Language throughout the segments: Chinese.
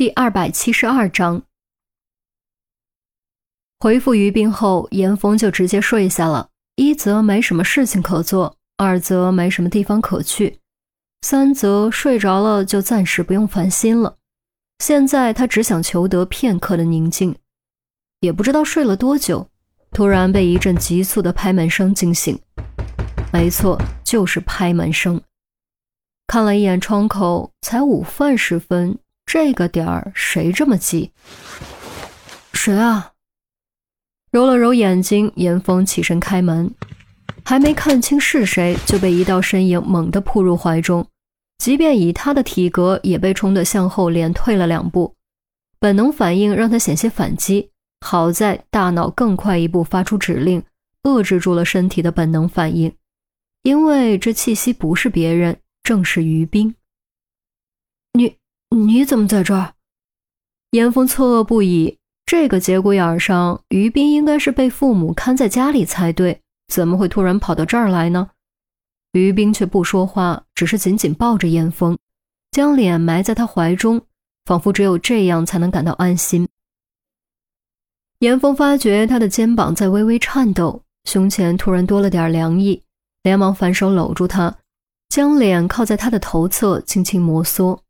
第二百七十二章，回复于冰后，严峰就直接睡下了。一则没什么事情可做，二则没什么地方可去，三则睡着了就暂时不用烦心了。现在他只想求得片刻的宁静。也不知道睡了多久，突然被一阵急促的拍门声惊醒。没错，就是拍门声。看了一眼窗口，才午饭时分。这个点儿谁这么急？谁啊？揉了揉眼睛，严峰起身开门，还没看清是谁，就被一道身影猛地扑入怀中。即便以他的体格，也被冲得向后连退了两步。本能反应让他险些反击，好在大脑更快一步发出指令，遏制住了身体的本能反应。因为这气息不是别人，正是于冰。你。怎么在这儿？严峰错愕不已。这个节骨眼上，于斌应该是被父母看在家里才对，怎么会突然跑到这儿来呢？于斌却不说话，只是紧紧抱着严峰，将脸埋在他怀中，仿佛只有这样才能感到安心。严峰发觉他的肩膀在微微颤抖，胸前突然多了点凉意，连忙反手搂住他，将脸靠在他的头侧，轻轻摩挲。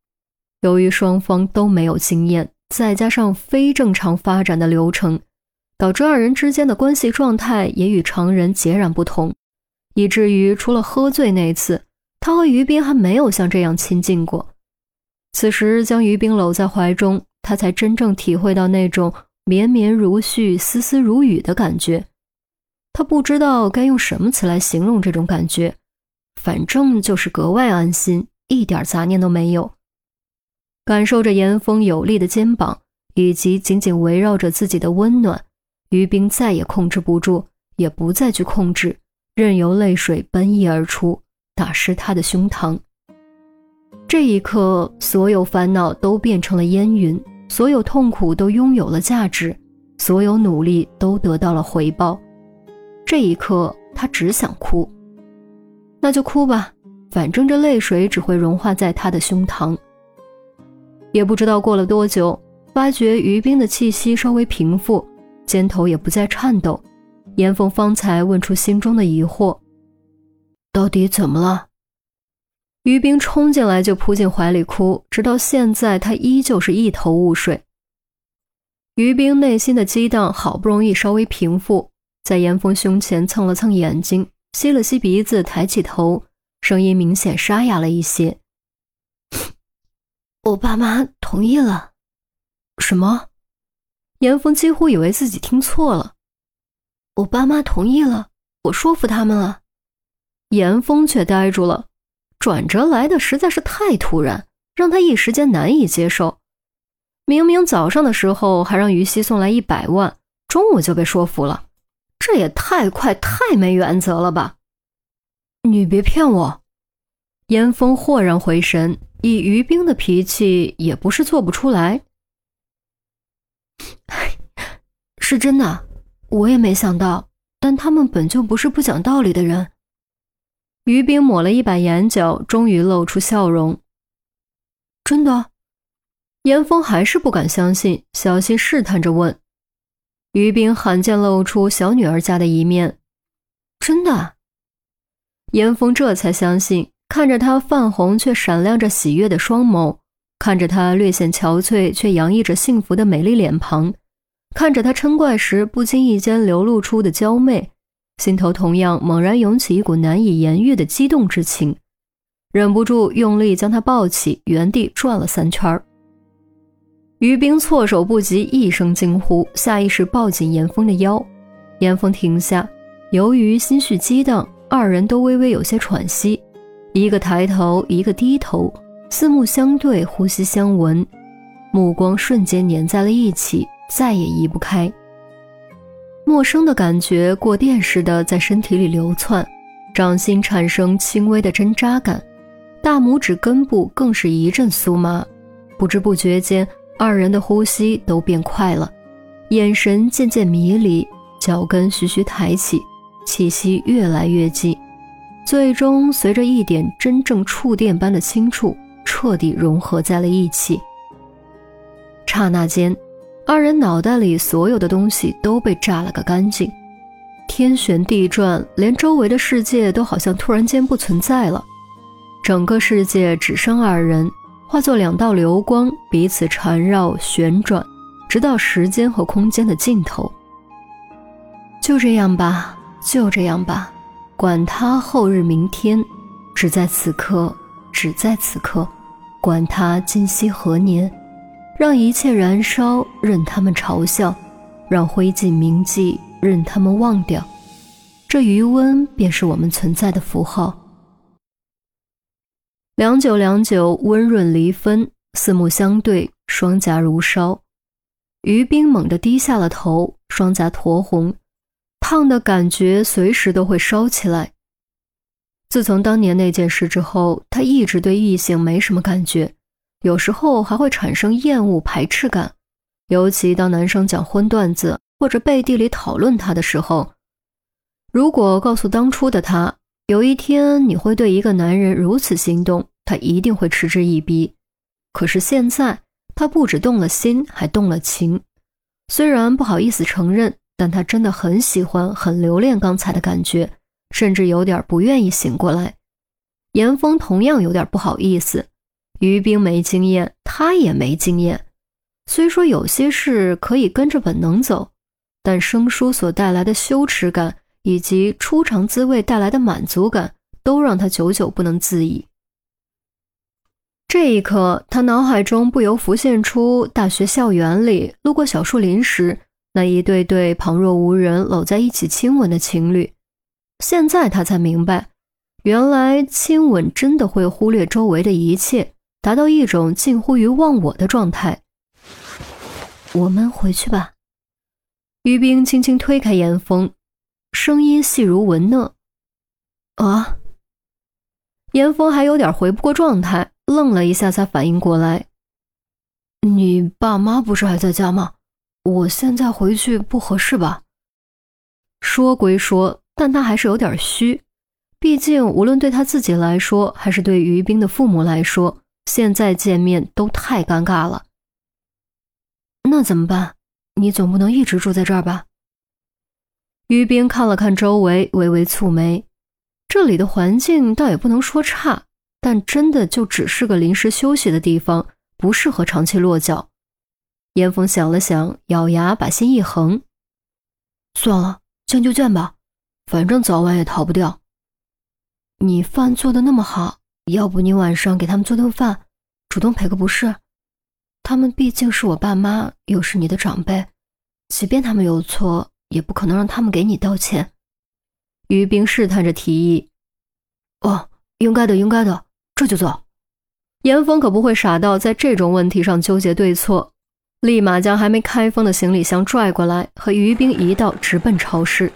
由于双方都没有经验，再加上非正常发展的流程，导致二人之间的关系状态也与常人截然不同，以至于除了喝醉那次，他和于冰还没有像这样亲近过。此时将于冰搂在怀中，他才真正体会到那种绵绵如絮、丝丝如雨的感觉。他不知道该用什么词来形容这种感觉，反正就是格外安心，一点杂念都没有。感受着严峰有力的肩膀，以及紧紧围绕着自己的温暖，于冰再也控制不住，也不再去控制，任由泪水奔溢而出，打湿他的胸膛。这一刻，所有烦恼都变成了烟云，所有痛苦都拥有了价值，所有努力都得到了回报。这一刻，他只想哭，那就哭吧，反正这泪水只会融化在他的胸膛。也不知道过了多久，发觉于冰的气息稍微平复，肩头也不再颤抖，严峰方才问出心中的疑惑：到底怎么了？于冰冲进来就扑进怀里哭，直到现在他依旧是一头雾水。于冰内心的激荡好不容易稍微平复，在严峰胸前蹭了蹭眼睛，吸了吸鼻子，抬起头，声音明显沙哑了一些。我爸妈同意了，什么？严峰几乎以为自己听错了。我爸妈同意了，我说服他们了。严峰却呆住了，转折来的实在是太突然，让他一时间难以接受。明明早上的时候还让于西送来一百万，中午就被说服了，这也太快太没原则了吧？你别骗我！严峰豁然回神。以于冰的脾气，也不是做不出来。是真的，我也没想到，但他们本就不是不讲道理的人。于冰抹了一把眼角，终于露出笑容。真的？严峰还是不敢相信，小心试探着问。于冰罕见露出小女儿家的一面。真的？严峰这才相信。看着他泛红却闪亮着喜悦的双眸，看着他略显憔悴却洋溢着幸福的美丽脸庞，看着他嗔怪时不经意间流露出的娇媚，心头同样猛然涌起一股难以言喻的激动之情，忍不住用力将他抱起，原地转了三圈儿。于冰措手不及，一声惊呼，下意识抱紧严峰的腰，严峰停下，由于心绪激荡，二人都微微有些喘息。一个抬头，一个低头，四目相对，呼吸相闻，目光瞬间粘在了一起，再也移不开。陌生的感觉过电似的在身体里流窜，掌心产生轻微的针扎感，大拇指根部更是一阵酥麻。不知不觉间，二人的呼吸都变快了，眼神渐渐迷离，脚跟徐徐抬起，气息越来越近。最终，随着一点真正触电般的轻触，彻底融合在了一起。刹那间，二人脑袋里所有的东西都被炸了个干净，天旋地转，连周围的世界都好像突然间不存在了，整个世界只剩二人，化作两道流光，彼此缠绕旋转，直到时间和空间的尽头。就这样吧，就这样吧，管他后日明天，只在此刻，只在此刻。管他今夕何年，让一切燃烧，任他们嘲笑；让灰烬铭记，任他们忘掉。这余温便是我们存在的符号。良久良久，温润离分，四目相对，双颊如烧。于冰猛地低下了头，双颊酡红，烫的感觉随时都会烧起来。自从当年那件事之后，他一直对异性没什么感觉，有时候还会产生厌恶、排斥感。尤其当男生讲荤段子或者背地里讨论他的时候，如果告诉当初的他，有一天你会对一个男人如此心动，他一定会嗤之以鼻。可是现在，他不止动了心，还动了情。虽然不好意思承认，但他真的很喜欢、很留恋刚才的感觉。甚至有点不愿意醒过来，严峰同样有点不好意思。于冰没经验，他也没经验。虽说有些事可以跟着本能走，但生疏所带来的羞耻感，以及初尝滋味带来的满足感，都让他久久不能自已。这一刻，他脑海中不由浮现出大学校园里路过小树林时那一对对旁若无人搂在一起亲吻的情侣。现在他才明白，原来亲吻真的会忽略周围的一切，达到一种近乎于忘我的状态。我们回去吧。于冰轻轻推开严峰，声音细如蚊讷。啊！严峰还有点回不过状态，愣了一下才反应过来。你爸妈不是还在家吗？我现在回去不合适吧？说归说。但他还是有点虚，毕竟无论对他自己来说，还是对于冰的父母来说，现在见面都太尴尬了。那怎么办？你总不能一直住在这儿吧？于冰看了看周围，微微蹙眉。这里的环境倒也不能说差，但真的就只是个临时休息的地方，不适合长期落脚。严峰想了想，咬牙把心一横，算了，将就见吧。反正早晚也逃不掉。你饭做的那么好，要不你晚上给他们做顿饭，主动赔个不是？他们毕竟是我爸妈，又是你的长辈，即便他们有错，也不可能让他们给你道歉。于冰试探着提议：“哦，应该的，应该的，这就做。”严峰可不会傻到在这种问题上纠结对错，立马将还没开封的行李箱拽过来，和于冰一道直奔超市。